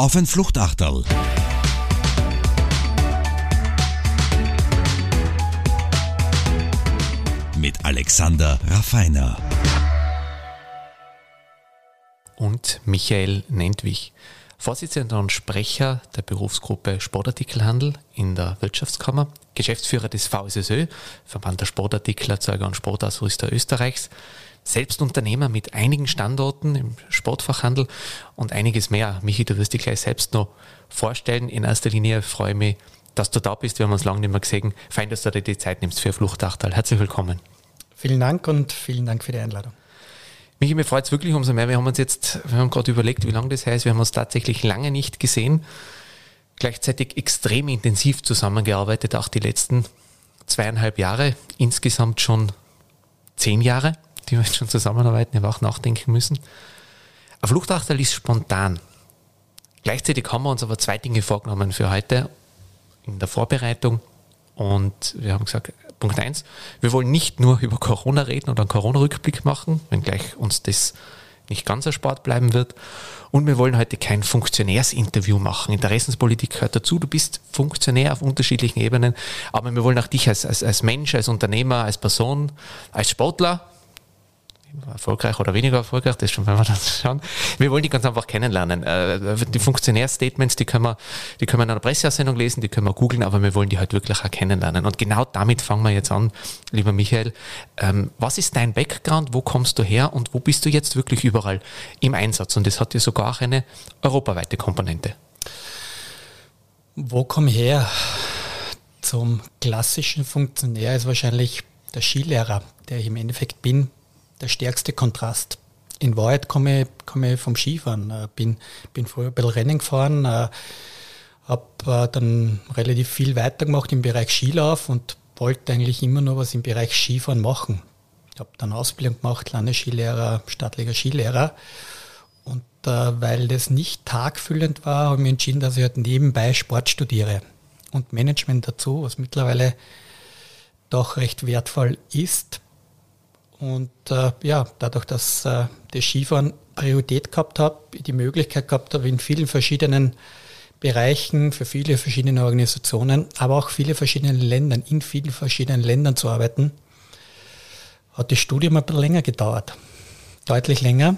auf ein Fluchtachterl. Mit Alexander Raffiner. Und Michael Nentwich, Vorsitzender und Sprecher der Berufsgruppe Sportartikelhandel in der Wirtschaftskammer, Geschäftsführer des VSSÖ, Verband der Sportartiklerzeuger und Sportausrüster Österreichs, selbst Unternehmer mit einigen Standorten im Sportfachhandel und einiges mehr. Michi, du wirst dich gleich selbst noch vorstellen. In erster Linie freue ich mich, dass du da bist. Wir haben uns lange nicht mehr gesehen. Fein, dass du dir die Zeit nimmst für Fluchtachtal. Herzlich willkommen. Vielen Dank und vielen Dank für die Einladung. Michi, mir freut es wirklich umso mehr. Wir haben uns jetzt, wir haben gerade überlegt, wie lange das heißt. Wir haben uns tatsächlich lange nicht gesehen. Gleichzeitig extrem intensiv zusammengearbeitet, auch die letzten zweieinhalb Jahre. Insgesamt schon zehn Jahre die wir jetzt schon zusammenarbeiten, aber auch nachdenken müssen. Ein Fluchtachterl ist spontan. Gleichzeitig haben wir uns aber zwei Dinge vorgenommen für heute in der Vorbereitung. Und wir haben gesagt, Punkt eins, wir wollen nicht nur über Corona reden oder einen Corona-Rückblick machen, wenngleich uns das nicht ganz erspart bleiben wird. Und wir wollen heute kein Funktionärsinterview machen. Interessenspolitik gehört dazu. Du bist Funktionär auf unterschiedlichen Ebenen, aber wir wollen auch dich als, als, als Mensch, als Unternehmer, als Person, als Sportler erfolgreich oder weniger erfolgreich, das schon, wenn wir das schauen. Wir wollen die ganz einfach kennenlernen. Äh, die Funktionärstatements, die können wir, die können wir in einer Presseaussendung lesen, die können wir googeln, aber wir wollen die halt wirklich auch kennenlernen. Und genau damit fangen wir jetzt an, lieber Michael. Ähm, was ist dein Background? Wo kommst du her und wo bist du jetzt wirklich überall im Einsatz? Und das hat ja sogar auch eine europaweite Komponente. Wo komme ich her? Zum klassischen Funktionär ist wahrscheinlich der Skilehrer, der ich im Endeffekt bin, der stärkste Kontrast. In Wahrheit komme komme ich vom Skifahren. Äh, bin, bin früher ein bisschen Rennen gefahren, äh, habe äh, dann relativ viel weitergemacht im Bereich Skilauf und wollte eigentlich immer nur was im Bereich Skifahren machen. Ich habe dann Ausbildung gemacht, Landesskilehrer, staatlicher Skilehrer. Und weil das nicht tagfüllend war, habe ich entschieden, dass ich halt nebenbei Sport studiere und Management dazu, was mittlerweile doch recht wertvoll ist. Und äh, ja, dadurch, dass äh, das Skifahren Priorität gehabt habe, die Möglichkeit gehabt habe, in vielen verschiedenen Bereichen, für viele verschiedene Organisationen, aber auch viele verschiedene Ländern, in vielen verschiedenen Ländern zu arbeiten, hat das Studium ein bisschen länger gedauert. Deutlich länger.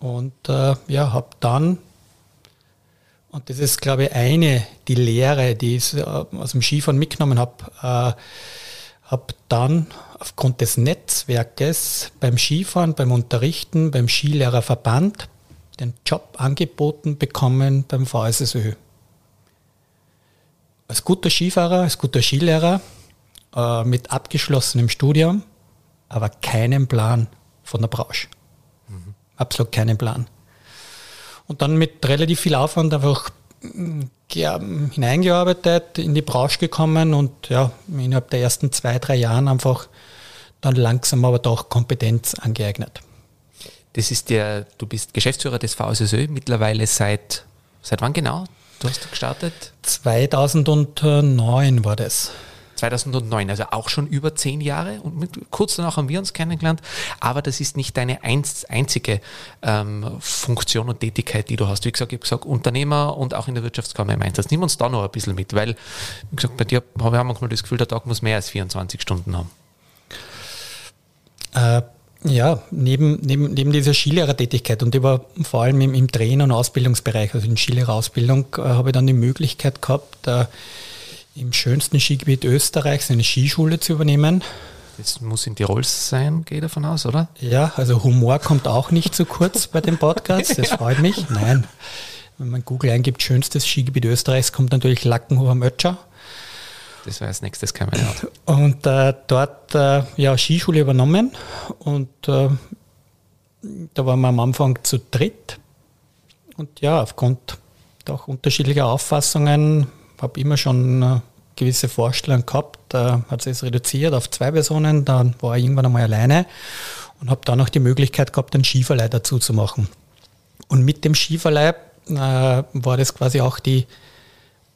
Und äh, ja, habe dann, und das ist, glaube ich, eine, die Lehre, die ich äh, aus dem Skifahren mitgenommen habe, äh, habe dann aufgrund des Netzwerkes beim Skifahren, beim Unterrichten, beim Skilehrerverband den Job angeboten bekommen beim VSSÖ. Als guter Skifahrer, als guter Skilehrer, äh, mit abgeschlossenem Studium, aber keinen Plan von der Branche. Mhm. Absolut keinen Plan. Und dann mit relativ viel Aufwand einfach hineingearbeitet, in die Branche gekommen und ja, innerhalb der ersten zwei, drei Jahren einfach dann langsam aber doch Kompetenz angeeignet. Das ist der, du bist Geschäftsführer des VSSÖ mittlerweile seit, seit wann genau? Du hast gestartet? 2009 war das. 2009, also auch schon über zehn Jahre und mit, kurz danach haben wir uns kennengelernt, aber das ist nicht deine einzige ähm, Funktion und Tätigkeit, die du hast. Wie gesagt, ich habe gesagt, Unternehmer und auch in der Wirtschaftskammer im Einsatz. Nimm uns da noch ein bisschen mit, weil, wie gesagt, bei dir habe ich manchmal das Gefühl, der Tag muss mehr als 24 Stunden haben. Äh, ja, neben, neben, neben dieser Skilehrertätigkeit und über vor allem im, im Trainer- und Ausbildungsbereich, also in Skilehrerausbildung, äh, habe ich dann die Möglichkeit gehabt, äh, im schönsten Skigebiet Österreichs eine Skischule zu übernehmen. Das muss in Tirol sein, gehe ich davon aus, oder? Ja, also Humor kommt auch nicht zu kurz bei dem Podcast, das freut mich. Nein, wenn man Google eingibt, schönstes Skigebiet Österreichs, kommt natürlich Lackenhofer Mötscher. Das war als nächstes ja. Und äh, dort äh, ja Skischule übernommen und äh, da waren wir am Anfang zu dritt. Und ja, aufgrund doch unterschiedlicher Auffassungen habe immer schon eine gewisse Vorstellung gehabt, äh, hat sich reduziert auf zwei Personen, dann war ich irgendwann einmal alleine und habe dann auch die Möglichkeit gehabt, einen Skiverleih dazu zu machen. Und mit dem Skiverleih äh, war das quasi auch die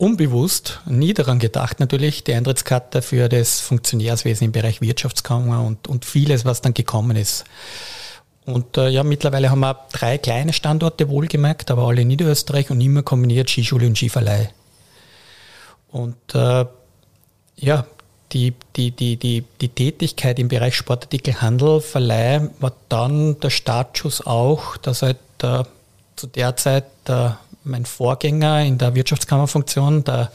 unbewusst, nie daran gedacht natürlich, die Eintrittskarte für das Funktionärswesen im Bereich Wirtschaftskammer und, und vieles, was dann gekommen ist. Und äh, ja, mittlerweile haben wir drei kleine Standorte wohlgemerkt, aber alle in Niederösterreich und immer kombiniert Skischule und Skiverleih. Und äh, ja, die, die, die, die, die Tätigkeit im Bereich Sportartikelhandel, Verleih war dann der Startschuss auch, dass halt äh, zu der Zeit äh, mein Vorgänger in der Wirtschaftskammerfunktion, der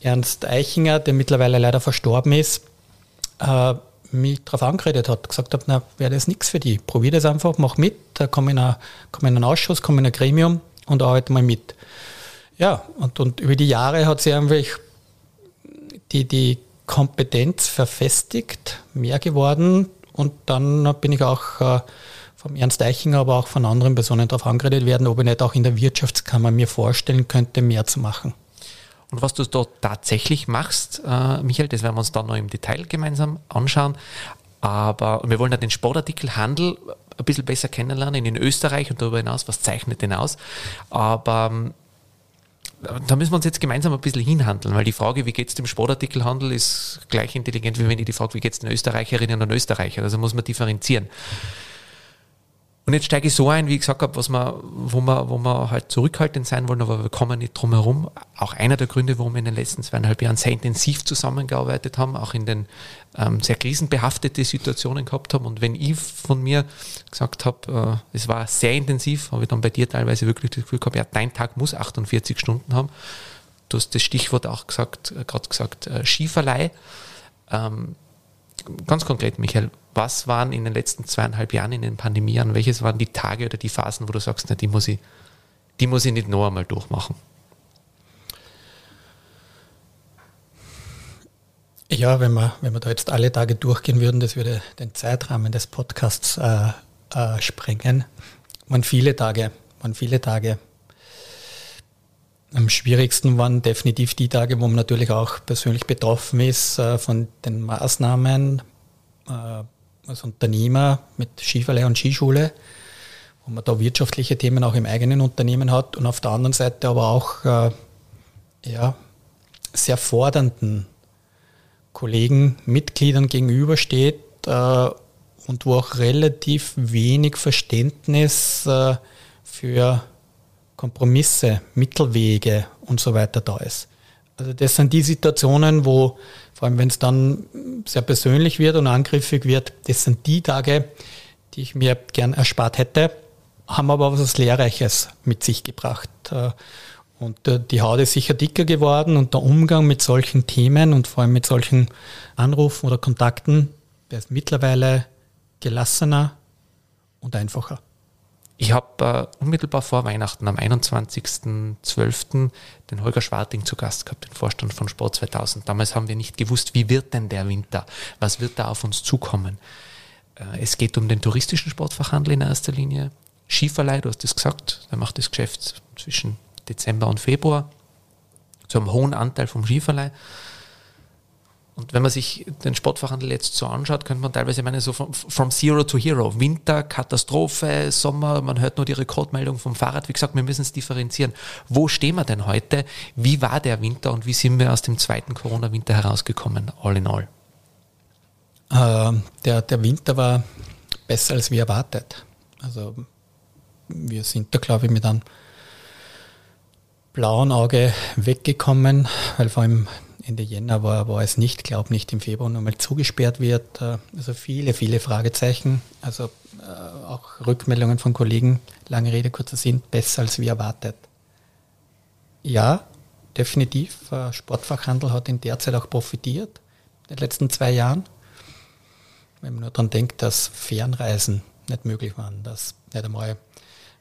Ernst Eichinger, der mittlerweile leider verstorben ist, äh, mich darauf angeredet hat, gesagt hat, na, wäre das nichts für dich. Probier das einfach, mach mit, komm in, eine, komm in einen Ausschuss, komm in ein Gremium und arbeite mal mit. Ja, und, und über die Jahre hat sich einfach die, die Kompetenz verfestigt, mehr geworden und dann bin ich auch äh, vom Ernst Eichinger, aber auch von anderen Personen darauf angeredet werden, ob ich nicht auch in der Wirtschaftskammer mir vorstellen könnte, mehr zu machen. Und was du dort tatsächlich machst, äh, Michael, das werden wir uns dann noch im Detail gemeinsam anschauen. Aber wir wollen ja den Sportartikelhandel ein bisschen besser kennenlernen in Österreich und darüber hinaus, was zeichnet den aus. Aber ähm, da müssen wir uns jetzt gemeinsam ein bisschen hinhandeln, weil die Frage, wie geht es dem Sportartikelhandel, ist gleich intelligent, wie wenn ich die Frage, wie geht es den Österreicherinnen und Österreichern. Also muss man differenzieren. Und jetzt steige ich so ein, wie ich gesagt habe, was man, wo, wir, wo wir halt zurückhaltend sein wollen, aber wir kommen nicht drum herum. Auch einer der Gründe, warum wir in den letzten zweieinhalb Jahren sehr intensiv zusammengearbeitet haben, auch in den ähm, sehr krisenbehaftete Situationen gehabt haben. Und wenn ich von mir gesagt habe, äh, es war sehr intensiv, habe ich dann bei dir teilweise wirklich das Gefühl gehabt, ja, dein Tag muss 48 Stunden haben. Du hast das Stichwort auch gesagt, äh, gerade gesagt, äh, Skiverleih. Ähm, ganz konkret, Michael, was waren in den letzten zweieinhalb Jahren in den Pandemiejahren, welches waren die Tage oder die Phasen, wo du sagst, na, die muss ich, die muss ich nicht noch einmal durchmachen? Ja, wenn wir, wenn wir da jetzt alle Tage durchgehen würden, das würde den Zeitrahmen des Podcasts äh, äh, sprengen. Waren viele Tage, waren viele Tage. Am schwierigsten waren definitiv die Tage, wo man natürlich auch persönlich betroffen ist äh, von den Maßnahmen, äh, als Unternehmer mit Skiverleih und Skischule, wo man da wirtschaftliche Themen auch im eigenen Unternehmen hat und auf der anderen Seite aber auch äh, ja, sehr fordernden Kollegen, Mitgliedern gegenübersteht äh, und wo auch relativ wenig Verständnis äh, für Kompromisse, Mittelwege und so weiter da ist. Also das sind die Situationen, wo, vor allem wenn es dann sehr persönlich wird und angriffig wird, das sind die Tage, die ich mir gern erspart hätte, haben aber was Lehrreiches mit sich gebracht. Äh, und äh, die Haut ist sicher dicker geworden und der Umgang mit solchen Themen und vor allem mit solchen Anrufen oder Kontakten, der ist mittlerweile gelassener und einfacher. Ich habe äh, unmittelbar vor Weihnachten am 21.12. den Holger Schwarting zu Gast gehabt, den Vorstand von Sport 2000. Damals haben wir nicht gewusst, wie wird denn der Winter? Was wird da auf uns zukommen? Äh, es geht um den touristischen Sportfachhandel in erster Linie. Skiverleih, du hast es gesagt, der macht das Geschäft zwischen Dezember und Februar zu einem hohen Anteil vom Skiverleih. Und wenn man sich den Sportfachhandel jetzt so anschaut, könnte man teilweise meinen, so from, from Zero to Hero. Winter, Katastrophe, Sommer, man hört nur die Rekordmeldung vom Fahrrad. Wie gesagt, wir müssen es differenzieren. Wo stehen wir denn heute? Wie war der Winter und wie sind wir aus dem zweiten Corona-Winter herausgekommen, all in all? Äh, der, der Winter war besser als wir erwartet. Also wir sind da, glaube ich, mit einem blauen Auge weggekommen, weil vor allem Ende Jänner war, war es nicht, glaube nicht im Februar nochmal zugesperrt wird. Äh, also viele, viele Fragezeichen. Also äh, auch Rückmeldungen von Kollegen, lange Rede, kurzer Sinn, besser als wir erwartet. Ja, definitiv. Äh, Sportfachhandel hat in der Zeit auch profitiert, in den letzten zwei Jahren. Wenn man nur daran denkt, dass Fernreisen nicht möglich waren, dass nicht einmal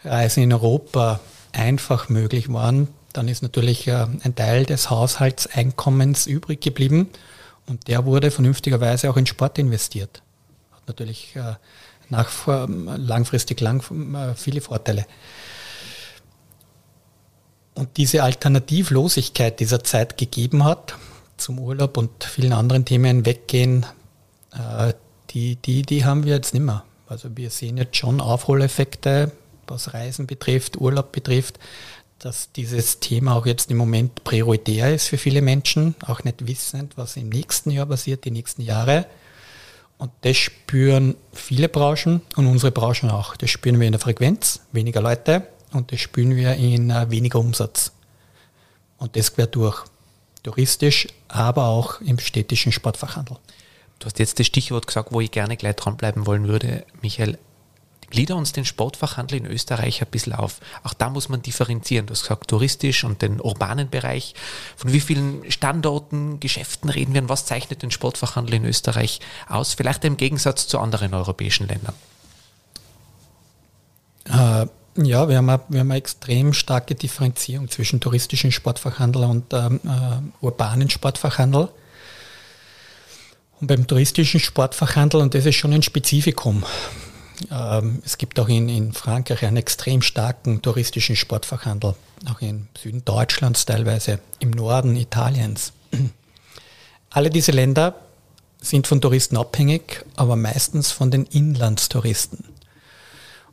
Reisen in Europa einfach möglich waren, dann ist natürlich äh, ein Teil des Haushaltseinkommens übrig geblieben und der wurde vernünftigerweise auch in Sport investiert. Hat natürlich äh, nach, langfristig lang, äh, viele Vorteile. Und diese Alternativlosigkeit dieser Zeit gegeben hat, zum Urlaub und vielen anderen Themen weggehen, die, die, die haben wir jetzt nicht mehr. Also wir sehen jetzt schon Aufholeffekte, was Reisen betrifft, Urlaub betrifft dass dieses Thema auch jetzt im Moment prioritär ist für viele Menschen, auch nicht wissend, was im nächsten Jahr passiert, die nächsten Jahre. Und das spüren viele Branchen und unsere Branchen auch. Das spüren wir in der Frequenz, weniger Leute und das spüren wir in uh, weniger Umsatz. Und das quer durch. Touristisch, aber auch im städtischen Sportfachhandel. Du hast jetzt das Stichwort gesagt, wo ich gerne gleich dranbleiben wollen würde, Michael. Glieder uns den Sportfachhandel in Österreich ein bisschen auf. Auch da muss man differenzieren. Du hast gesagt, touristisch und den urbanen Bereich. Von wie vielen Standorten, Geschäften reden wir und was zeichnet den Sportfachhandel in Österreich aus? Vielleicht im Gegensatz zu anderen europäischen Ländern. Äh, ja, wir haben, eine, wir haben eine extrem starke Differenzierung zwischen touristischen Sportfachhandel und ähm, äh, urbanen Sportfachhandel. Und beim touristischen Sportfachhandel, und das ist schon ein Spezifikum, es gibt auch in, in Frankreich einen extrem starken touristischen Sportfachhandel, auch im Süden Deutschlands teilweise, im Norden Italiens. Alle diese Länder sind von Touristen abhängig, aber meistens von den Inlandstouristen.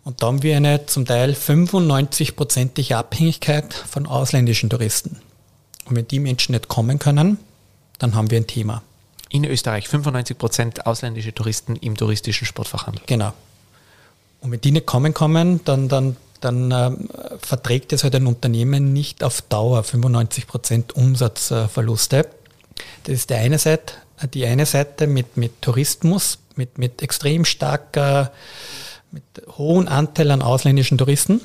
Und da haben wir eine zum Teil 95-prozentige Abhängigkeit von ausländischen Touristen. Und wenn die Menschen nicht kommen können, dann haben wir ein Thema. In Österreich 95 Prozent ausländische Touristen im touristischen Sportfachhandel. Genau. Und wenn die nicht kommen kommen, dann, dann, dann äh, verträgt es halt ein Unternehmen nicht auf Dauer 95 Prozent Umsatzverluste. Das ist die eine Seite, die eine Seite mit, mit Tourismus, mit, mit extrem starker mit hohem Anteil an ausländischen Touristen.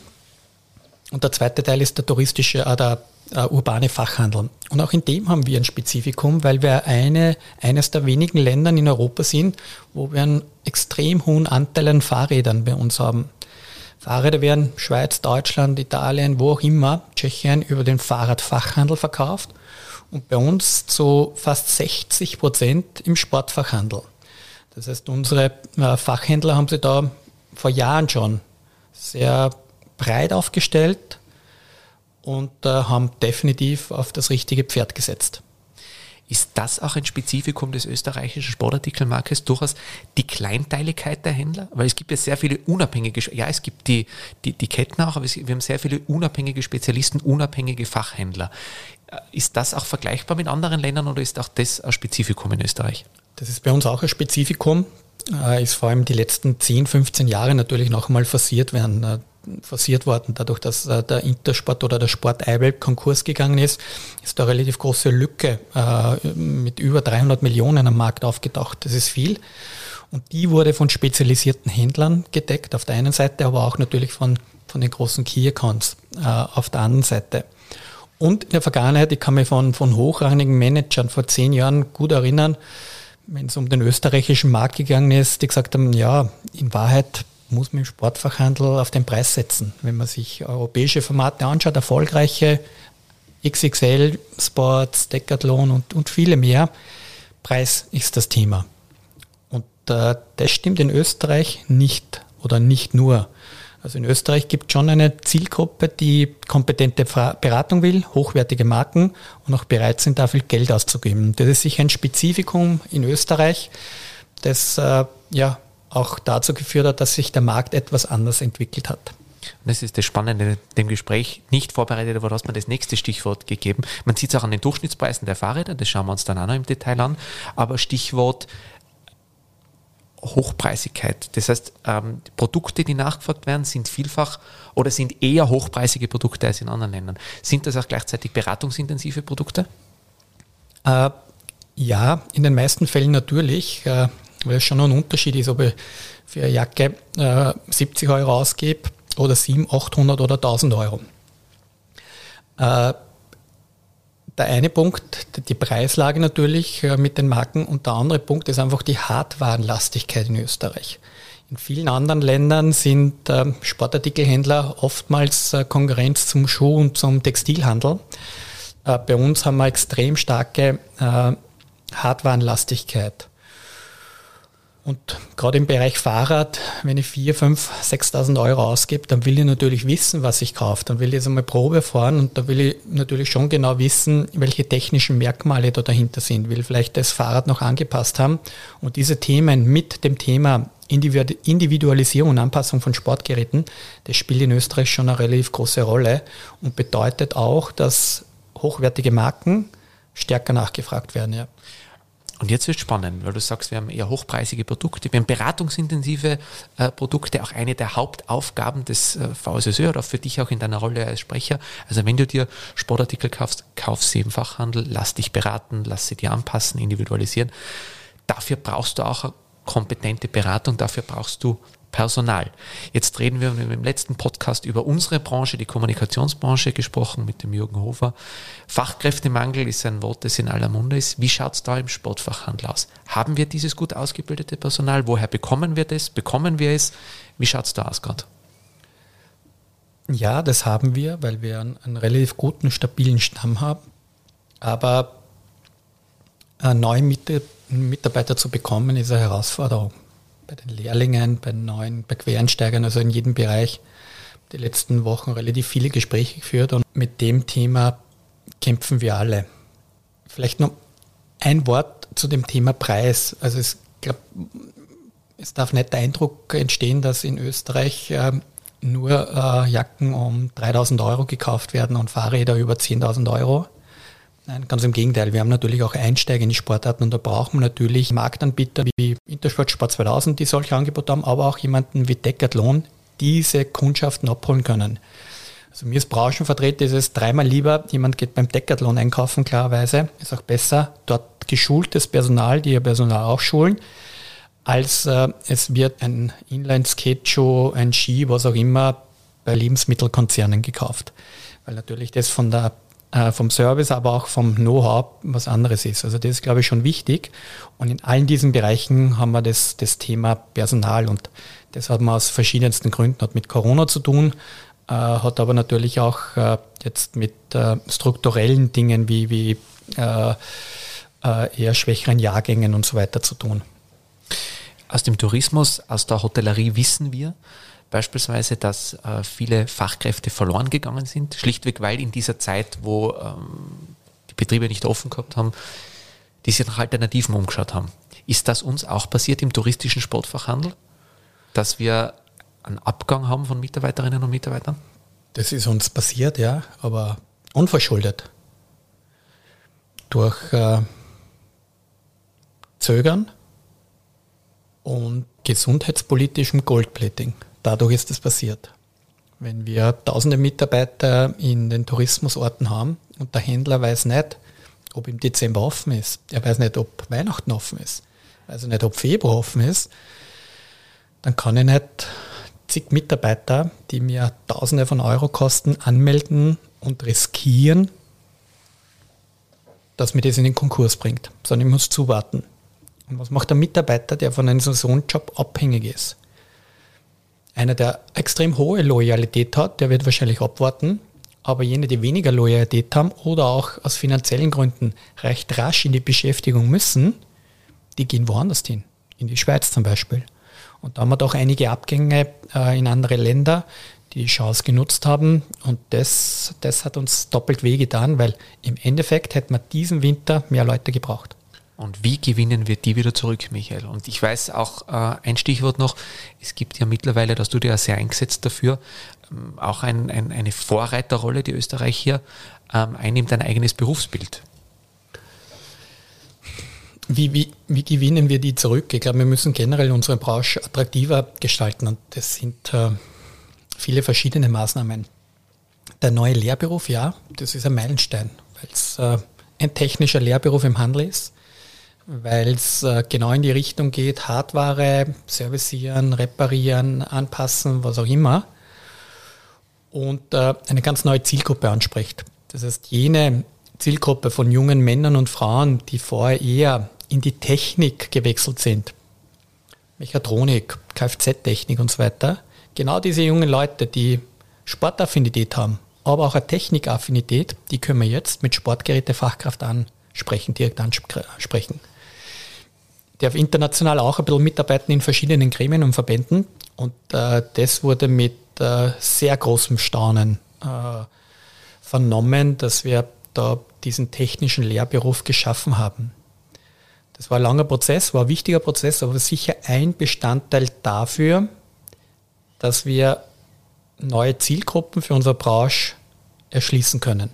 Und der zweite Teil ist der touristische, äh, der äh, urbane Fachhandel. Und auch in dem haben wir ein Spezifikum, weil wir eine, eines der wenigen Länder in Europa sind, wo wir einen extrem hohen Anteil an Fahrrädern bei uns haben. Fahrräder werden Schweiz, Deutschland, Italien, wo auch immer, Tschechien über den Fahrradfachhandel verkauft und bei uns zu fast 60 Prozent im Sportfachhandel. Das heißt, unsere äh, Fachhändler haben sich da vor Jahren schon sehr breit aufgestellt und äh, haben definitiv auf das richtige Pferd gesetzt. Ist das auch ein Spezifikum des österreichischen Sportartikelmarktes, durchaus die Kleinteiligkeit der Händler? Weil es gibt ja sehr viele unabhängige, ja, es gibt die, die, die Ketten auch, aber es, wir haben sehr viele unabhängige Spezialisten, unabhängige Fachhändler. Äh, ist das auch vergleichbar mit anderen Ländern oder ist auch das ein Spezifikum in Österreich? Das ist bei uns auch ein Spezifikum. Äh, ist vor allem die letzten 10, 15 Jahre natürlich noch einmal forciert werden, äh, forciert worden. Dadurch, dass äh, der Intersport oder der Sport Eiwelt Konkurs gegangen ist, ist da eine relativ große Lücke mit über 300 Millionen am Markt aufgetaucht. Das ist viel. Und die wurde von spezialisierten Händlern gedeckt, auf der einen Seite, aber auch natürlich von, von den großen Key Accounts auf der anderen Seite. Und in der Vergangenheit, ich kann mich von, von hochrangigen Managern vor zehn Jahren gut erinnern, wenn es um den österreichischen Markt gegangen ist, die gesagt haben, ja, in Wahrheit muss man im Sportfachhandel auf den Preis setzen. Wenn man sich europäische Formate anschaut, erfolgreiche XXL, Sports, Decathlon und, und viele mehr, Preis ist das Thema. Und äh, das stimmt in Österreich nicht oder nicht nur. Also in Österreich gibt es schon eine Zielgruppe, die kompetente Beratung will, hochwertige Marken und auch bereit sind, dafür Geld auszugeben. Das ist sicher ein Spezifikum in Österreich, das äh, ja auch dazu geführt hat, dass sich der Markt etwas anders entwickelt hat. Und das ist das Spannende dem Gespräch. Nicht vorbereitet, aber du hast mir das nächste Stichwort gegeben. Man sieht es auch an den Durchschnittspreisen der Fahrräder, das schauen wir uns dann auch noch im Detail an. Aber Stichwort Hochpreisigkeit. Das heißt, ähm, Produkte, die nachgefragt werden, sind vielfach oder sind eher hochpreisige Produkte als in anderen Ländern. Sind das auch gleichzeitig beratungsintensive Produkte? Äh, ja, in den meisten Fällen natürlich, äh, weil es schon ein Unterschied ist, ob ich für eine Jacke äh, 70 Euro ausgebe oder 700, 800 oder 1000 Euro. Äh, der eine Punkt, die Preislage natürlich äh, mit den Marken und der andere Punkt ist einfach die Hartwarenlastigkeit in Österreich. In vielen anderen Ländern sind ähm, Sportartikelhändler oftmals äh, Konkurrenz zum Schuh- und zum Textilhandel. Äh, bei uns haben wir extrem starke Hartwarenlastigkeit. Und gerade im Bereich Fahrrad, wenn ich 4, 5, 6.000 Euro ausgebe, dann will ich natürlich wissen, was ich kaufe. Dann will ich jetzt einmal Probe fahren und da will ich natürlich schon genau wissen, welche technischen Merkmale da dahinter sind. Will vielleicht das Fahrrad noch angepasst haben. Und diese Themen mit dem Thema Individualisierung und Anpassung von Sportgeräten, das spielt in Österreich schon eine relativ große Rolle und bedeutet auch, dass hochwertige Marken stärker nachgefragt werden. Ja. Und jetzt wird spannend, weil du sagst, wir haben eher hochpreisige Produkte, wir haben beratungsintensive äh, Produkte, auch eine der Hauptaufgaben des äh, VSSÖ oder für dich auch in deiner Rolle als Sprecher. Also wenn du dir Sportartikel kaufst, kauf sie im Fachhandel, lass dich beraten, lass sie dir anpassen, individualisieren. Dafür brauchst du auch kompetente Beratung, dafür brauchst du Personal. Jetzt reden wir im letzten Podcast über unsere Branche, die Kommunikationsbranche, gesprochen mit dem Jürgen Hofer. Fachkräftemangel ist ein Wort, das in aller Munde ist. Wie schaut es da im Sportfachhandel aus? Haben wir dieses gut ausgebildete Personal? Woher bekommen wir das? Bekommen wir es? Wie schaut es da aus gerade? Ja, das haben wir, weil wir einen, einen relativ guten, stabilen Stamm haben. Aber neue Mitarbeiter zu bekommen, ist eine Herausforderung bei den Lehrlingen, bei neuen, bei Quereinsteigern, also in jedem Bereich die letzten Wochen relativ viele Gespräche geführt und mit dem Thema kämpfen wir alle. Vielleicht noch ein Wort zu dem Thema Preis. Also es, glaub, es darf nicht der Eindruck entstehen, dass in Österreich äh, nur äh, Jacken um 3000 Euro gekauft werden und Fahrräder über 10.000 Euro. Nein, ganz im Gegenteil. Wir haben natürlich auch Einsteiger in die Sportarten und da brauchen wir natürlich Marktanbieter wie Intersport Sport 2000, die solche Angebote haben, aber auch jemanden wie Decathlon, diese Kundschaften abholen können. Also mir als Branchenvertreter ist es dreimal lieber, jemand geht beim Decathlon einkaufen, klarerweise, ist auch besser, dort geschultes Personal, die ihr Personal auch schulen, als äh, es wird ein Inline-Skate-Show, ein Ski, was auch immer, bei Lebensmittelkonzernen gekauft. Weil natürlich das von der äh, vom Service, aber auch vom Know-how was anderes ist. Also das ist, glaube ich, schon wichtig. Und in allen diesen Bereichen haben wir das, das Thema Personal und das hat man aus verschiedensten Gründen, hat mit Corona zu tun, äh, hat aber natürlich auch äh, jetzt mit strukturellen Dingen wie, wie eher schwächeren Jahrgängen und so weiter zu tun. Aus dem Tourismus, aus der Hotellerie wissen wir, beispielsweise, dass äh, viele Fachkräfte verloren gegangen sind, schlichtweg weil in dieser Zeit, wo ähm, die Betriebe nicht offen gehabt haben, die sich nach Alternativen umgeschaut haben. Ist das uns auch passiert im touristischen Sportfachhandel, dass wir einen Abgang haben von Mitarbeiterinnen und Mitarbeitern? Das ist uns passiert, ja, aber unverschuldet. Durch äh, Zögern und gesundheitspolitischem Goldplating. Dadurch ist es passiert. Wenn wir tausende Mitarbeiter in den Tourismusorten haben und der Händler weiß nicht, ob im Dezember offen ist, er weiß nicht, ob Weihnachten offen ist, weiß nicht, ob Februar offen ist, dann kann ich nicht zig Mitarbeiter, die mir Tausende von Euro kosten, anmelden und riskieren, dass mir das in den Konkurs bringt, sondern ich muss zuwarten. Und was macht der Mitarbeiter, der von einem Saisonjob abhängig ist? Einer, der extrem hohe Loyalität hat, der wird wahrscheinlich abwarten. Aber jene, die weniger Loyalität haben oder auch aus finanziellen Gründen recht rasch in die Beschäftigung müssen, die gehen woanders hin. In die Schweiz zum Beispiel. Und da haben wir doch einige Abgänge äh, in andere Länder, die die Chance genutzt haben. Und das, das hat uns doppelt wehgetan, weil im Endeffekt hätten wir diesen Winter mehr Leute gebraucht. Und wie gewinnen wir die wieder zurück, Michael? Und ich weiß auch äh, ein Stichwort noch, es gibt ja mittlerweile, dass du dir ja sehr eingesetzt dafür, ähm, auch ein, ein, eine Vorreiterrolle, die Österreich hier ähm, einnimmt, ein eigenes Berufsbild. Wie, wie, wie gewinnen wir die zurück? Ich glaube, wir müssen generell unsere Branche attraktiver gestalten und das sind äh, viele verschiedene Maßnahmen. Der neue Lehrberuf, ja, das ist ein Meilenstein, weil es äh, ein technischer Lehrberuf im Handel ist weil es äh, genau in die Richtung geht, Hardware servicieren, reparieren, anpassen, was auch immer. Und äh, eine ganz neue Zielgruppe anspricht. Das heißt, jene Zielgruppe von jungen Männern und Frauen, die vorher eher in die Technik gewechselt sind, Mechatronik, Kfz-Technik und so weiter, genau diese jungen Leute, die Sportaffinität haben, aber auch eine Technikaffinität, die können wir jetzt mit Sportgerätefachkraft ansprechen, direkt ansprechen darf international auch ein bisschen mitarbeiten in verschiedenen Gremien und Verbänden. Und äh, das wurde mit äh, sehr großem Staunen äh, vernommen, dass wir da diesen technischen Lehrberuf geschaffen haben. Das war ein langer Prozess, war ein wichtiger Prozess, aber sicher ein Bestandteil dafür, dass wir neue Zielgruppen für unsere Branche erschließen können.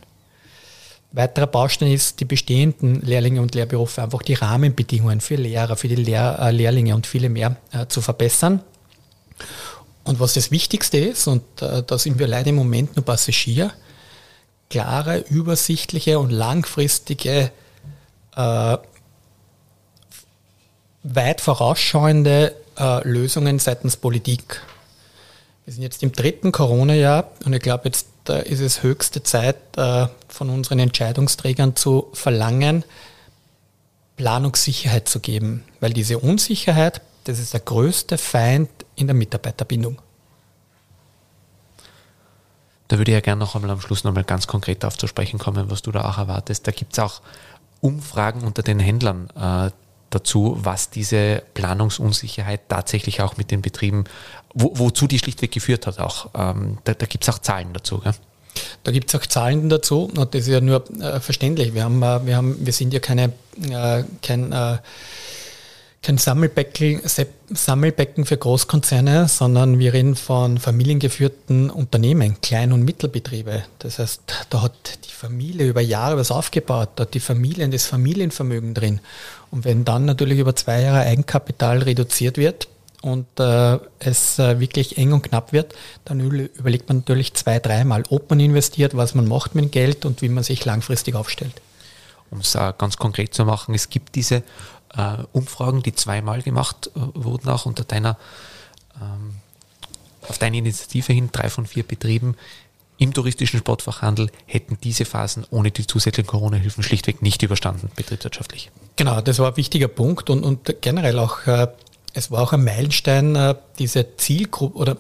Weiterer Baustein ist, die bestehenden Lehrlinge und Lehrberufe einfach die Rahmenbedingungen für Lehrer, für die Lehr äh, Lehrlinge und viele mehr äh, zu verbessern. Und was das Wichtigste ist, und äh, da sind wir leider im Moment nur Passagier, klare, übersichtliche und langfristige, äh, weit vorausschauende äh, Lösungen seitens Politik. Wir sind jetzt im dritten Corona-Jahr und ich glaube, jetzt ist es höchste Zeit äh, von unseren Entscheidungsträgern zu verlangen, Planungssicherheit zu geben, weil diese Unsicherheit, das ist der größte Feind in der Mitarbeiterbindung. Da würde ich ja gerne noch einmal am Schluss noch mal ganz konkret darauf zu sprechen kommen, was du da auch erwartest. Da gibt es auch Umfragen unter den Händlern äh, dazu, was diese Planungsunsicherheit tatsächlich auch mit den Betrieben, wo, wozu die schlichtweg geführt hat auch. Ähm, da da gibt es auch Zahlen dazu. Gell? Da gibt es auch Zahlen dazu und das ist ja nur äh, verständlich. Wir, haben, äh, wir, haben, wir sind ja keine, äh, kein äh, kein Sammelbecken, Sammelbecken für Großkonzerne, sondern wir reden von familiengeführten Unternehmen, Klein- und Mittelbetriebe. Das heißt, da hat die Familie über Jahre was aufgebaut, da hat die Familie das Familienvermögen drin. Und wenn dann natürlich über zwei Jahre Eigenkapital reduziert wird und äh, es äh, wirklich eng und knapp wird, dann überlegt man natürlich zwei, dreimal, ob man investiert, was man macht mit dem Geld und wie man sich langfristig aufstellt. Um es äh, ganz konkret zu machen, es gibt diese äh, Umfragen, die zweimal gemacht äh, wurden, auch unter deiner, ähm, auf deine Initiative hin, drei von vier Betrieben im touristischen Sportfachhandel hätten diese Phasen ohne die zusätzlichen Corona-Hilfen schlichtweg nicht überstanden, betriebswirtschaftlich. Genau, das war ein wichtiger Punkt und, und generell auch, äh, es war auch ein Meilenstein, äh, diese Zielgruppe oder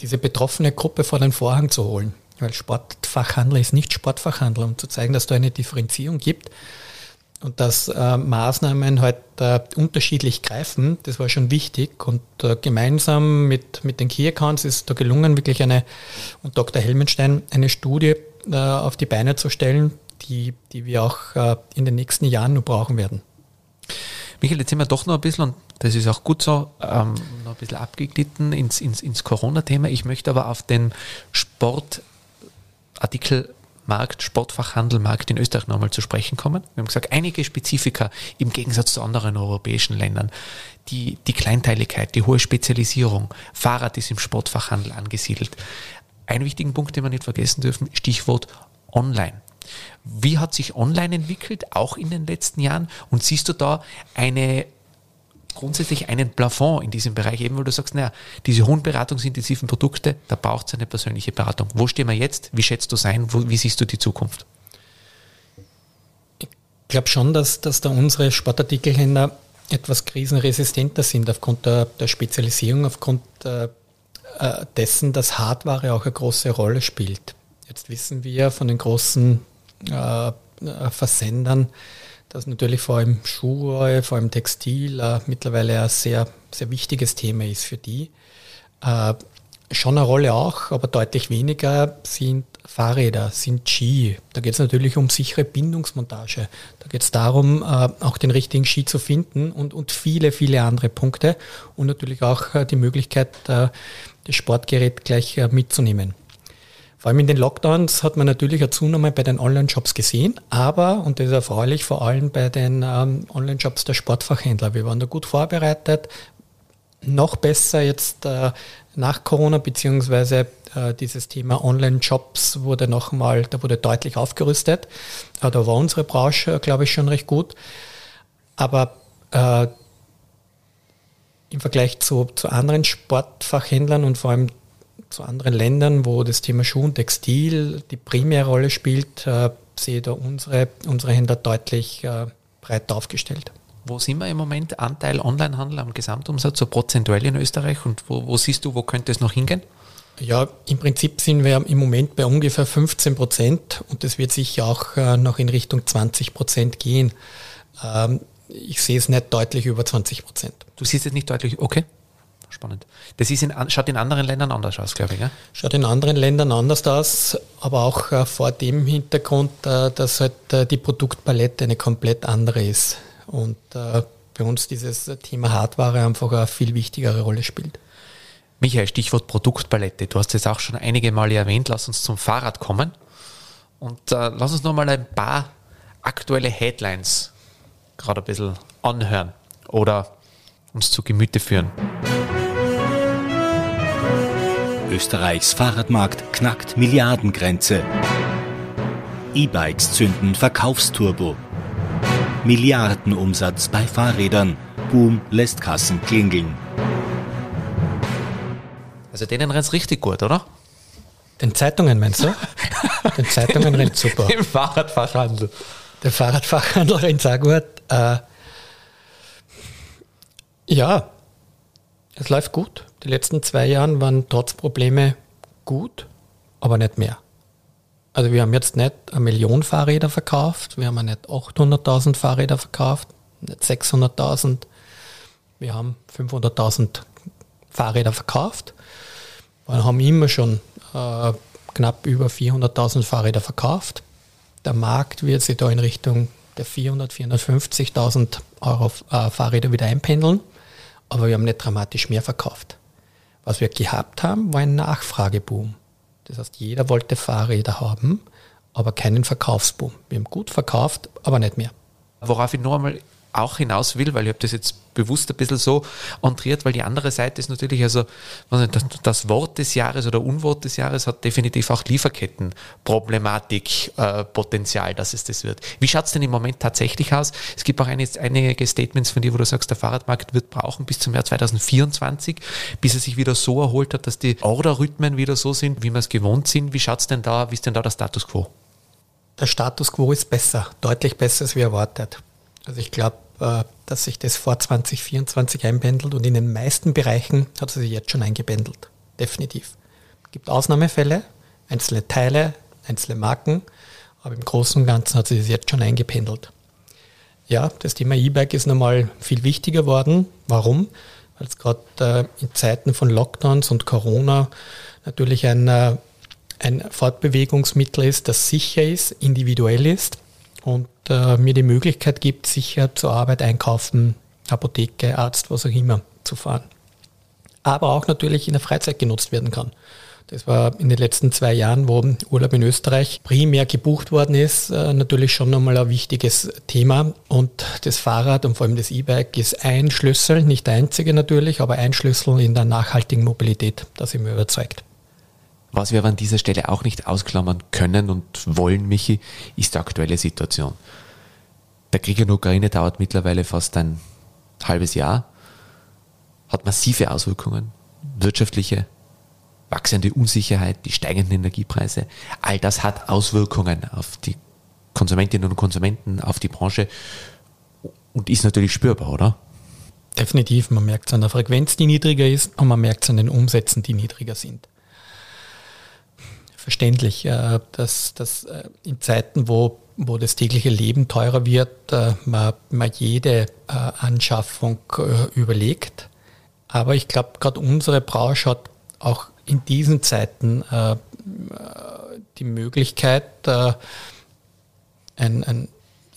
diese betroffene Gruppe vor den Vorhang zu holen. Weil Sportfachhandel ist nicht Sportfachhandel, um zu zeigen, dass da eine Differenzierung gibt und dass äh, Maßnahmen halt äh, unterschiedlich greifen, das war schon wichtig. Und äh, gemeinsam mit, mit den Key Accounts ist da gelungen, wirklich eine, und Dr. Helmenstein, eine Studie äh, auf die Beine zu stellen, die, die wir auch äh, in den nächsten Jahren nur brauchen werden. Michael, jetzt sind wir doch noch ein bisschen, und das ist auch gut so, ähm, noch ein bisschen abgeglitten ins, ins, ins Corona-Thema. Ich möchte aber auf den Sportartikel Markt, Sportfachhandel, Markt in Österreich nochmal zu sprechen kommen. Wir haben gesagt, einige Spezifika im Gegensatz zu anderen europäischen Ländern. Die, die Kleinteiligkeit, die hohe Spezialisierung. Fahrrad ist im Sportfachhandel angesiedelt. Einen wichtigen Punkt, den wir nicht vergessen dürfen, Stichwort Online. Wie hat sich Online entwickelt, auch in den letzten Jahren? Und siehst du da eine grundsätzlich einen Plafond in diesem Bereich, eben weil du sagst, naja, diese hohen beratungsintensiven Produkte, da braucht es eine persönliche Beratung. Wo stehen wir jetzt? Wie schätzt du sein? Wo, wie siehst du die Zukunft? Ich glaube schon, dass, dass da unsere Sportartikelhändler etwas krisenresistenter sind aufgrund der, der Spezialisierung, aufgrund äh, äh dessen, dass Hardware auch eine große Rolle spielt. Jetzt wissen wir von den großen äh, äh Versendern, das natürlich vor allem Schuhe, vor allem Textil äh, mittlerweile ein sehr, sehr wichtiges Thema ist für die. Äh, schon eine Rolle auch, aber deutlich weniger sind Fahrräder, sind Ski. Da geht es natürlich um sichere Bindungsmontage. Da geht es darum, äh, auch den richtigen Ski zu finden und, und viele, viele andere Punkte und natürlich auch äh, die Möglichkeit, äh, das Sportgerät gleich mitzunehmen. Vor allem in den Lockdowns hat man natürlich eine Zunahme bei den Online-Shops gesehen, aber, und das ist erfreulich, vor allem bei den ähm, Online-Shops der Sportfachhändler. Wir waren da gut vorbereitet, noch besser jetzt äh, nach Corona, beziehungsweise äh, dieses Thema Online-Shops wurde nochmal, da wurde deutlich aufgerüstet. Äh, da war unsere Branche, glaube ich, schon recht gut. Aber äh, im Vergleich zu, zu anderen Sportfachhändlern und vor allem zu anderen Ländern, wo das Thema Schuh und Textil die primäre Rolle spielt, äh, sehe da unsere, unsere Händler deutlich äh, breiter aufgestellt. Wo sind wir im Moment Anteil Onlinehandel am Gesamtumsatz, so prozentuell in Österreich und wo, wo siehst du, wo könnte es noch hingehen? Ja, im Prinzip sind wir im Moment bei ungefähr 15 Prozent und das wird sicher auch äh, noch in Richtung 20 Prozent gehen. Ähm, ich sehe es nicht deutlich über 20 Prozent. Du siehst es nicht deutlich, okay spannend. Das ist in, schaut in anderen Ländern anders aus, glaube ich. Ja? Schaut in anderen Ländern anders aus, aber auch äh, vor dem Hintergrund, äh, dass halt äh, die Produktpalette eine komplett andere ist. Und äh, bei uns dieses Thema Hardware einfach eine viel wichtigere Rolle spielt. Michael, Stichwort Produktpalette. Du hast es auch schon einige Male erwähnt. Lass uns zum Fahrrad kommen. Und äh, lass uns noch mal ein paar aktuelle Headlines gerade ein bisschen anhören oder uns zu Gemüte führen. Österreichs Fahrradmarkt knackt Milliardengrenze. E-Bikes zünden Verkaufsturbo. Milliardenumsatz bei Fahrrädern. Boom lässt Kassen klingeln. Also denen rennt richtig gut, oder? Den Zeitungen meinst du? Den Zeitungen rennt super. Im Fahrradfachhandel. Der Fahrradfachhandel rennt auch gut. Äh, ja, es läuft gut. Die letzten zwei Jahre waren trotz Probleme gut, aber nicht mehr. Also wir haben jetzt nicht eine Million Fahrräder verkauft, wir haben nicht 800.000 Fahrräder verkauft, nicht 600.000, wir haben 500.000 Fahrräder verkauft. Wir haben immer schon äh, knapp über 400.000 Fahrräder verkauft. Der Markt wird sich da in Richtung der 400.000, 450.000 Euro äh, Fahrräder wieder einpendeln, aber wir haben nicht dramatisch mehr verkauft. Was wir gehabt haben, war ein Nachfrageboom. Das heißt, jeder wollte Fahrräder haben, aber keinen Verkaufsboom. Wir haben gut verkauft, aber nicht mehr. Worauf ich noch einmal auch hinaus will, weil ich habe das jetzt bewusst ein bisschen so entriert, weil die andere Seite ist natürlich, also das Wort des Jahres oder Unwort des Jahres hat definitiv auch Lieferkettenproblematik, äh, Potenzial, dass es das wird. Wie schaut es denn im Moment tatsächlich aus? Es gibt auch einige Statements von dir, wo du sagst, der Fahrradmarkt wird brauchen bis zum Jahr 2024, bis er sich wieder so erholt hat, dass die Orderrhythmen wieder so sind, wie wir es gewohnt sind. Wie schaut es denn da, wie ist denn da der Status quo? Der Status quo ist besser, deutlich besser als wir erwartet. Also ich glaube, dass sich das vor 2024 einpendelt und in den meisten Bereichen hat es sich jetzt schon eingependelt. Definitiv. Es gibt Ausnahmefälle, einzelne Teile, einzelne Marken, aber im Großen und Ganzen hat sich das jetzt schon eingependelt. Ja, das Thema E-Bike ist nochmal viel wichtiger worden. Warum? Weil es gerade äh, in Zeiten von Lockdowns und Corona natürlich ein, äh, ein Fortbewegungsmittel ist, das sicher ist, individuell ist und äh, mir die Möglichkeit gibt, sicher zur Arbeit einkaufen, Apotheke, Arzt, was auch immer zu fahren. Aber auch natürlich in der Freizeit genutzt werden kann. Das war in den letzten zwei Jahren, wo Urlaub in Österreich primär gebucht worden ist, äh, natürlich schon nochmal ein wichtiges Thema. Und das Fahrrad und vor allem das E-Bike ist ein Schlüssel, nicht der einzige natürlich, aber ein Schlüssel in der nachhaltigen Mobilität. Da sind wir überzeugt. Was wir aber an dieser Stelle auch nicht ausklammern können und wollen, Michi, ist die aktuelle Situation. Der Krieg in der Ukraine dauert mittlerweile fast ein halbes Jahr, hat massive Auswirkungen, wirtschaftliche, wachsende Unsicherheit, die steigenden Energiepreise. All das hat Auswirkungen auf die Konsumentinnen und Konsumenten, auf die Branche und ist natürlich spürbar, oder? Definitiv, man merkt es an der Frequenz, die niedriger ist und man merkt es an den Umsätzen, die niedriger sind verständlich, äh, dass, dass äh, in Zeiten, wo, wo das tägliche Leben teurer wird, äh, man, man jede Anschaffung überlegt. Aber ich glaube, gerade unsere Branche hat auch in diesen Zeiten die Möglichkeit, ein, ein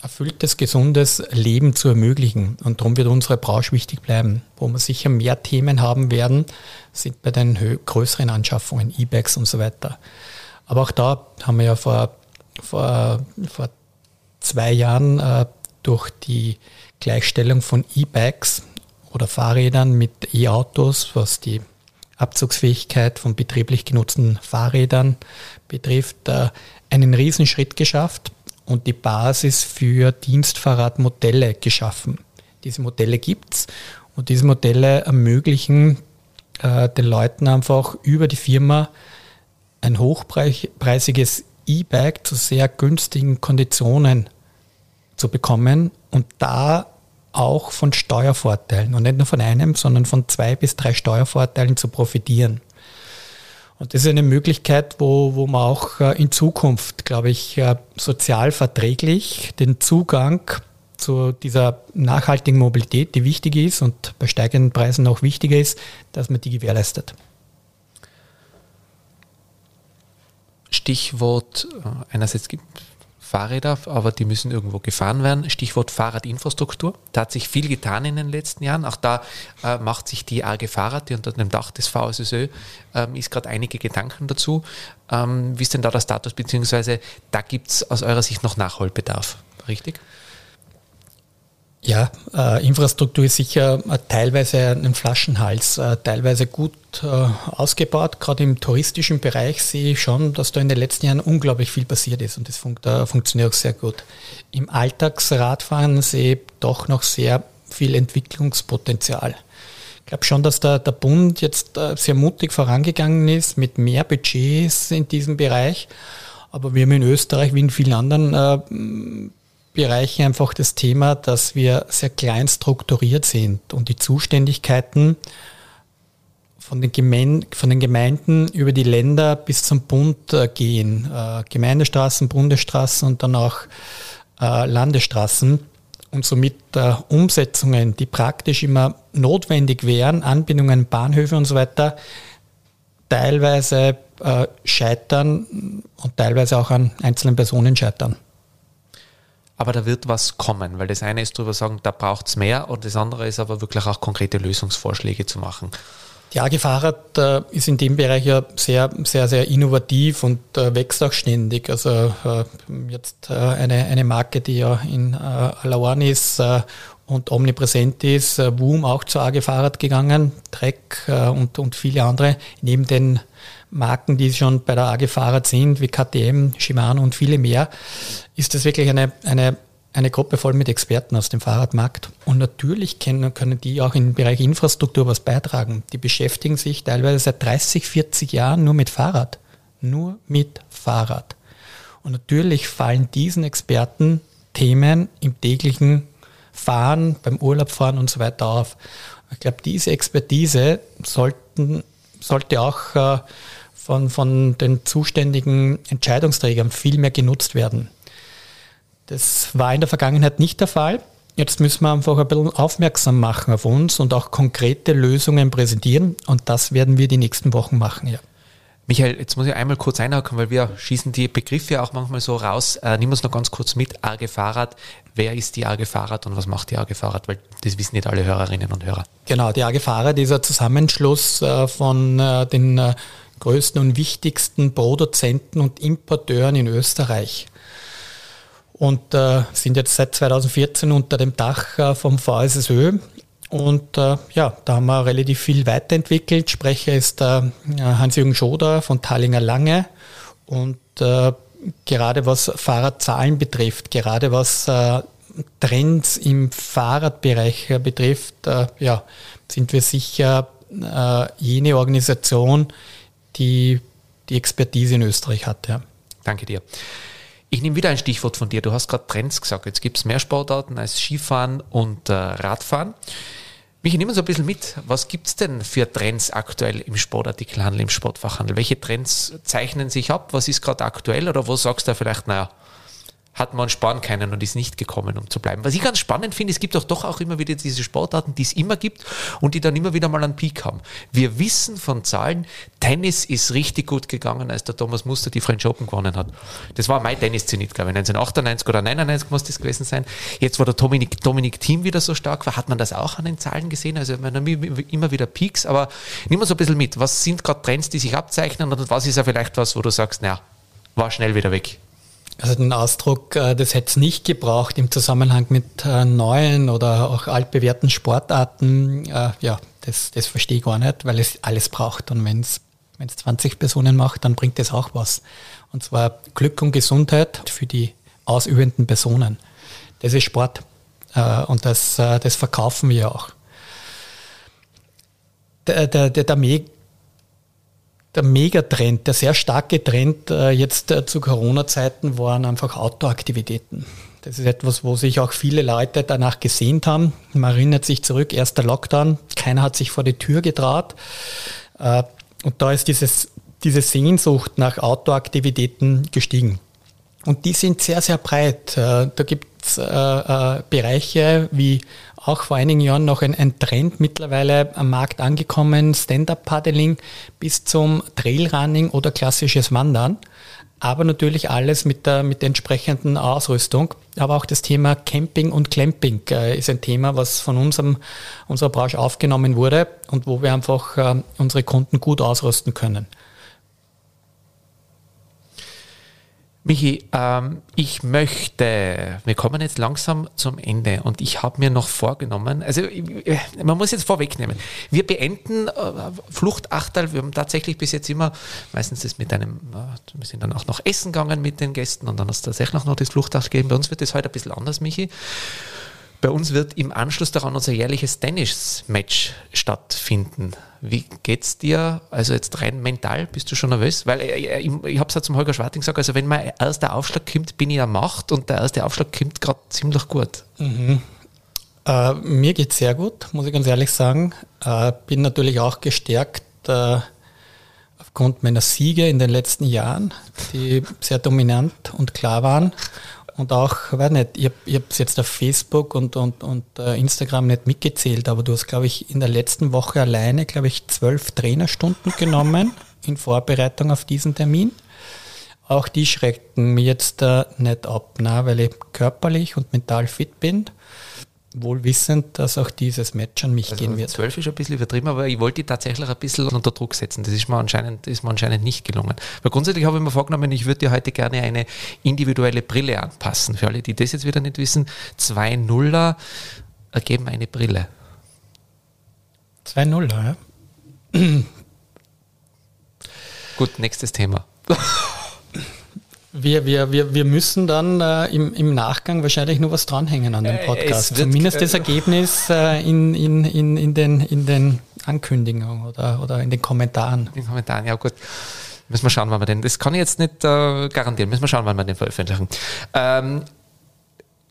erfülltes, gesundes Leben zu ermöglichen. Und darum wird unsere Branche wichtig bleiben. Wo wir sicher mehr Themen haben werden, sind bei den größeren Anschaffungen, E-Bags und so weiter. Aber auch da haben wir ja vor, vor, vor zwei Jahren äh, durch die Gleichstellung von E-Bikes oder Fahrrädern mit E-Autos, was die Abzugsfähigkeit von betrieblich genutzten Fahrrädern betrifft, äh, einen Riesenschritt geschafft und die Basis für Dienstfahrradmodelle geschaffen. Diese Modelle gibt es und diese Modelle ermöglichen äh, den Leuten einfach über die Firma ein hochpreisiges E-Bike zu sehr günstigen Konditionen zu bekommen und da auch von Steuervorteilen und nicht nur von einem, sondern von zwei bis drei Steuervorteilen zu profitieren. Und das ist eine Möglichkeit, wo, wo man auch äh, in Zukunft, glaube ich, äh, sozial verträglich den Zugang zu dieser nachhaltigen Mobilität, die wichtig ist und bei steigenden Preisen noch wichtiger ist, dass man die gewährleistet. Stichwort, äh, einerseits gibt Fahrräder, aber die müssen irgendwo gefahren werden. Stichwort Fahrradinfrastruktur. Da hat sich viel getan in den letzten Jahren. Auch da äh, macht sich die AG Fahrrad, die unter dem Dach des VSSÖ ähm, ist gerade einige Gedanken dazu. Ähm, wie ist denn da der Status, beziehungsweise da gibt es aus eurer Sicht noch Nachholbedarf, richtig? Ja, äh, Infrastruktur ist sicher äh, teilweise ein Flaschenhals, äh, teilweise gut äh, ausgebaut. Gerade im touristischen Bereich sehe ich schon, dass da in den letzten Jahren unglaublich viel passiert ist und das fun funktioniert auch sehr gut. Im Alltagsradfahren sehe ich doch noch sehr viel Entwicklungspotenzial. Ich glaube schon, dass der, der Bund jetzt äh, sehr mutig vorangegangen ist mit mehr Budgets in diesem Bereich. Aber wir haben in Österreich wie in vielen anderen äh, Bereichen einfach das Thema, dass wir sehr klein strukturiert sind und die Zuständigkeiten von den, Gemein von den Gemeinden über die Länder bis zum Bund äh, gehen. Äh, Gemeindestraßen, Bundesstraßen und dann auch äh, Landesstraßen und somit äh, Umsetzungen, die praktisch immer notwendig wären, Anbindungen, Bahnhöfe und so weiter, teilweise äh, scheitern und teilweise auch an einzelnen Personen scheitern aber da wird was kommen, weil das eine ist darüber sagen, da braucht es mehr und das andere ist aber wirklich auch konkrete Lösungsvorschläge zu machen. Die AG Fahrrad äh, ist in dem Bereich ja sehr, sehr, sehr innovativ und äh, wächst auch ständig. Also äh, jetzt äh, eine, eine Marke, die ja in äh, Ohren ist äh, und omnipräsent ist, äh, Woom auch zur AG Fahrrad gegangen, Trek und, und viele andere, neben den Marken, die schon bei der AG Fahrrad sind, wie KTM, Shimano und viele mehr, ist das wirklich eine, eine, eine Gruppe voll mit Experten aus dem Fahrradmarkt. Und natürlich können, können die auch im Bereich Infrastruktur was beitragen. Die beschäftigen sich teilweise seit 30, 40 Jahren nur mit Fahrrad. Nur mit Fahrrad. Und natürlich fallen diesen Experten Themen im täglichen Fahren, beim Urlaubfahren und so weiter auf. Ich glaube, diese Expertise sollten, sollte auch äh, von, von den zuständigen Entscheidungsträgern viel mehr genutzt werden. Das war in der Vergangenheit nicht der Fall. Jetzt müssen wir einfach ein bisschen aufmerksam machen auf uns und auch konkrete Lösungen präsentieren. Und das werden wir die nächsten Wochen machen, ja. Michael, jetzt muss ich einmal kurz einhaken, weil wir schießen die Begriffe auch manchmal so raus. Äh, nimm uns noch ganz kurz mit. AG Fahrrad. Wer ist die AG Fahrrad und was macht die AG Fahrrad? Weil das wissen nicht alle Hörerinnen und Hörer. Genau, die AG Fahrrad ist ein Zusammenschluss äh, von äh, den äh, größten und wichtigsten Produzenten und Importeuren in Österreich und äh, sind jetzt seit 2014 unter dem Dach äh, vom VSSÖ. Und äh, ja, da haben wir relativ viel weiterentwickelt. Sprecher ist äh, Hans-Jürgen Schoder von Talinger Lange. Und äh, gerade was Fahrradzahlen betrifft, gerade was äh, Trends im Fahrradbereich betrifft, ja, sind wir sicher jene Organisation, die die Expertise in Österreich hat. Ja. Danke dir. Ich nehme wieder ein Stichwort von dir. Du hast gerade Trends gesagt. Jetzt gibt es mehr Sportarten als Skifahren und äh, Radfahren. Mich nehmen so ein bisschen mit. Was gibt es denn für Trends aktuell im Sportartikelhandel, im Sportfachhandel? Welche Trends zeichnen sich ab? Was ist gerade aktuell? Oder wo sagst du vielleicht, naja, hat man sparen können und ist nicht gekommen, um zu bleiben. Was ich ganz spannend finde, es gibt auch doch auch immer wieder diese Sportarten, die es immer gibt und die dann immer wieder mal einen Peak haben. Wir wissen von Zahlen, Tennis ist richtig gut gegangen, als der Thomas Muster die French Open gewonnen hat. Das war mein Tennis-Zenit, glaube ich, 1998 oder 99 muss das gewesen sein. Jetzt, wo der Dominik, Dominik Thiem wieder so stark war, hat man das auch an den Zahlen gesehen. Also man hat immer wieder Peaks, aber nimm mal so ein bisschen mit. Was sind gerade Trends, die sich abzeichnen und was ist ja vielleicht was, wo du sagst, naja, war schnell wieder weg? Also den Ausdruck, äh, das hätte es nicht gebraucht im Zusammenhang mit äh, neuen oder auch altbewährten Sportarten. Äh, ja, das, das verstehe ich gar nicht, weil es alles braucht. Und wenn es 20 Personen macht, dann bringt es auch was. Und zwar Glück und Gesundheit für die ausübenden Personen. Das ist Sport. Und das, das verkaufen wir auch. Der, der, der, der der Megatrend, der sehr starke Trend äh, jetzt äh, zu Corona-Zeiten waren einfach Outdoor-Aktivitäten. Das ist etwas, wo sich auch viele Leute danach gesehnt haben. Man erinnert sich zurück, erster Lockdown, keiner hat sich vor die Tür getraut. Äh, und da ist dieses, diese Sehnsucht nach Outdoor-Aktivitäten gestiegen. Und die sind sehr, sehr breit. Da gibt es Bereiche wie auch vor einigen Jahren noch ein, ein Trend mittlerweile am Markt angekommen, Stand-up-Paddling bis zum Trailrunning oder klassisches Wandern. aber natürlich alles mit der, mit der entsprechenden Ausrüstung. Aber auch das Thema Camping und Clamping äh, ist ein Thema, was von unserem, unserer Branche aufgenommen wurde und wo wir einfach äh, unsere Kunden gut ausrüsten können. Michi, ähm, ich möchte, wir kommen jetzt langsam zum Ende und ich habe mir noch vorgenommen, also man muss jetzt vorwegnehmen, wir beenden äh, Fluchtachtal, wir haben tatsächlich bis jetzt immer, meistens ist mit einem, äh, wir sind dann auch noch essen gegangen mit den Gästen und dann hast du tatsächlich noch das Fluchtachtal gegeben. Bei uns wird das heute ein bisschen anders, Michi. Bei uns wird im Anschluss daran unser jährliches Tennis-Match stattfinden. Wie geht's dir? Also jetzt rein mental, bist du schon nervös? Weil äh, äh, ich, ich, ich habe es ja zum Holger Schwarting gesagt, also wenn mein erster Aufschlag kommt, bin ich ja Macht und der erste Aufschlag kommt gerade ziemlich gut. Mhm. Äh, mir geht es sehr gut, muss ich ganz ehrlich sagen. Äh, bin natürlich auch gestärkt äh, aufgrund meiner Siege in den letzten Jahren, die sehr dominant und klar waren und auch, weiß nicht, ich habe es jetzt auf Facebook und, und, und uh, Instagram nicht mitgezählt, aber du hast, glaube ich, in der letzten Woche alleine, glaube ich, zwölf Trainerstunden genommen in Vorbereitung auf diesen Termin. Auch die schrecken mir jetzt uh, nicht ab, na, weil ich körperlich und mental fit bin wohl wissend, dass auch dieses Match an mich also gehen wird. Zwölf ist ein bisschen übertrieben, aber ich wollte die tatsächlich ein bisschen unter Druck setzen. Das ist mir anscheinend, ist mir anscheinend nicht gelungen. Weil grundsätzlich habe ich mir vorgenommen, ich würde dir heute gerne eine individuelle Brille anpassen. Für alle, die das jetzt wieder nicht wissen, zwei Nuller ergeben eine Brille. Zwei Nuller, ja. Gut, nächstes Thema. Wir, wir, wir, wir müssen dann äh, im, im Nachgang wahrscheinlich nur was dranhängen an dem äh, Podcast. Zumindest das Ergebnis äh, in, in, in, in, den, in den Ankündigungen oder, oder in den Kommentaren. In den Kommentaren, ja gut. Müssen wir schauen, wann wir den. Das kann ich jetzt nicht äh, garantieren. Müssen wir schauen, wann wir den veröffentlichen. Ähm,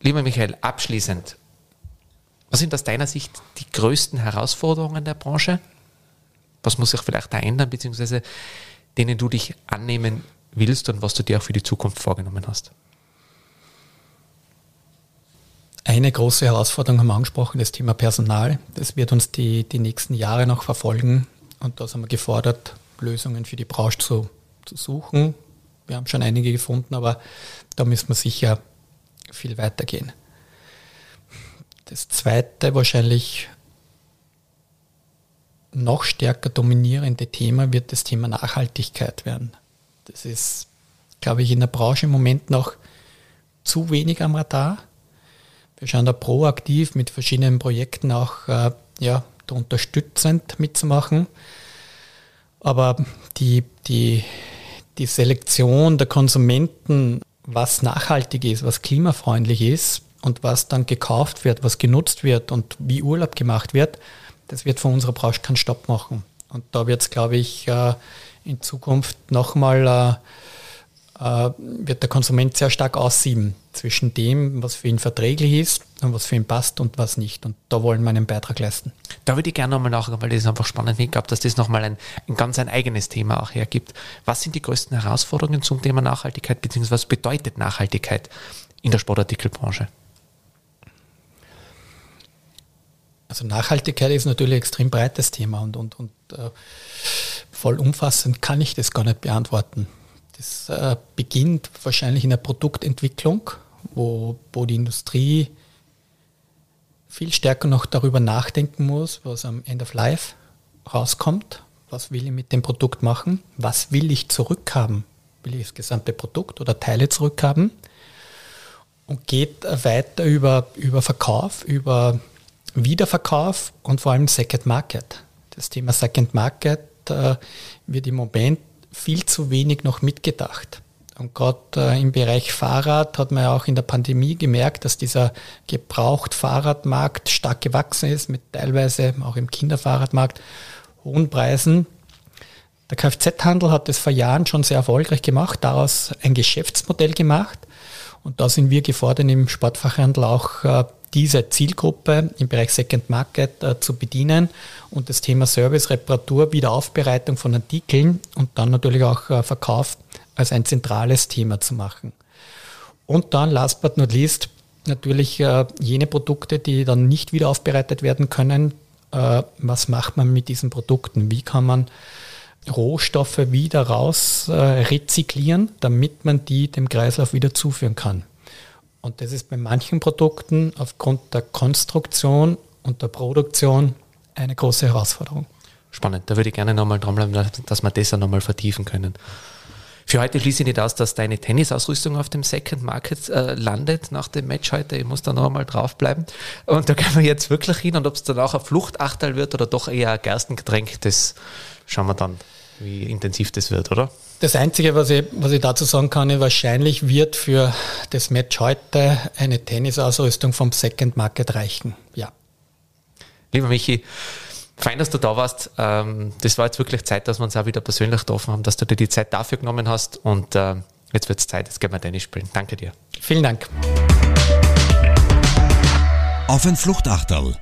lieber Michael, abschließend. Was sind aus deiner Sicht die größten Herausforderungen der Branche? Was muss sich vielleicht da ändern, beziehungsweise denen du dich annehmen willst und was du dir auch für die Zukunft vorgenommen hast? Eine große Herausforderung haben wir angesprochen, das Thema Personal. Das wird uns die, die nächsten Jahre noch verfolgen. Und da sind wir gefordert, Lösungen für die Branche zu, zu suchen. Wir haben schon einige gefunden, aber da müssen wir sicher viel weitergehen. Das zweite wahrscheinlich noch stärker dominierende Thema wird das Thema Nachhaltigkeit werden. Das ist, glaube ich, in der Branche im Moment noch zu wenig am Radar. Wir schauen da proaktiv mit verschiedenen Projekten auch äh, ja, unterstützend mitzumachen. Aber die, die, die Selektion der Konsumenten, was nachhaltig ist, was klimafreundlich ist und was dann gekauft wird, was genutzt wird und wie Urlaub gemacht wird, das wird von unserer Branche keinen Stopp machen. Und da wird es, glaube ich, äh, in Zukunft nochmal äh, äh, wird der Konsument sehr stark aussieben zwischen dem, was für ihn verträglich ist und was für ihn passt und was nicht. Und da wollen wir einen Beitrag leisten. Da würde ich gerne nochmal nachfragen, weil das ist einfach spannend. Ich glaube, dass das nochmal ein, ein ganz ein eigenes Thema auch hergibt. Was sind die größten Herausforderungen zum Thema Nachhaltigkeit, beziehungsweise was bedeutet Nachhaltigkeit in der Sportartikelbranche? Also Nachhaltigkeit ist natürlich ein extrem breites Thema und, und, und äh, voll umfassend kann ich das gar nicht beantworten. Das äh, beginnt wahrscheinlich in der Produktentwicklung, wo, wo die Industrie viel stärker noch darüber nachdenken muss, was am End of Life rauskommt. Was will ich mit dem Produkt machen? Was will ich zurückhaben? Will ich das gesamte Produkt oder Teile zurückhaben? Und geht weiter über, über Verkauf, über Wiederverkauf und vor allem Second Market. Das Thema Second Market äh, wird im Moment viel zu wenig noch mitgedacht. Und gerade äh, im Bereich Fahrrad hat man ja auch in der Pandemie gemerkt, dass dieser Gebraucht-Fahrradmarkt stark gewachsen ist, mit teilweise auch im Kinderfahrradmarkt hohen Preisen. Der Kfz-Handel hat das vor Jahren schon sehr erfolgreich gemacht, daraus ein Geschäftsmodell gemacht. Und da sind wir gefordert, im Sportfachhandel auch äh, diese Zielgruppe im Bereich Second Market äh, zu bedienen und das Thema Service, Reparatur, Wiederaufbereitung von Artikeln und dann natürlich auch äh, Verkauf als ein zentrales Thema zu machen. Und dann, last but not least, natürlich äh, jene Produkte, die dann nicht wieder aufbereitet werden können. Äh, was macht man mit diesen Produkten? Wie kann man Rohstoffe wieder raus äh, rezyklieren, damit man die dem Kreislauf wieder zuführen kann. Und das ist bei manchen Produkten aufgrund der Konstruktion und der Produktion eine große Herausforderung. Spannend, da würde ich gerne nochmal dranbleiben, dass wir das auch nochmal vertiefen können. Für heute schließe ich nicht aus, dass deine Tennisausrüstung auf dem Second Market äh, landet nach dem Match heute. Ich muss da noch einmal draufbleiben. Und da können wir jetzt wirklich hin. Und ob es dann auch ein Fluchtachtel wird oder doch eher ein Gerstengetränk, das schauen wir dann, wie intensiv das wird, oder? Das Einzige, was ich, was ich dazu sagen kann, ist, wahrscheinlich wird für das Match heute eine Tennisausrüstung vom Second Market reichen. Ja. Lieber Michi, Fein, dass du da warst. Ähm, das war jetzt wirklich Zeit, dass wir uns auch wieder persönlich getroffen haben, dass du dir die Zeit dafür genommen hast. Und äh, jetzt wird es Zeit, jetzt gehen wir Tennis spielen. Danke dir. Vielen Dank. Auf ein Fluchtachterl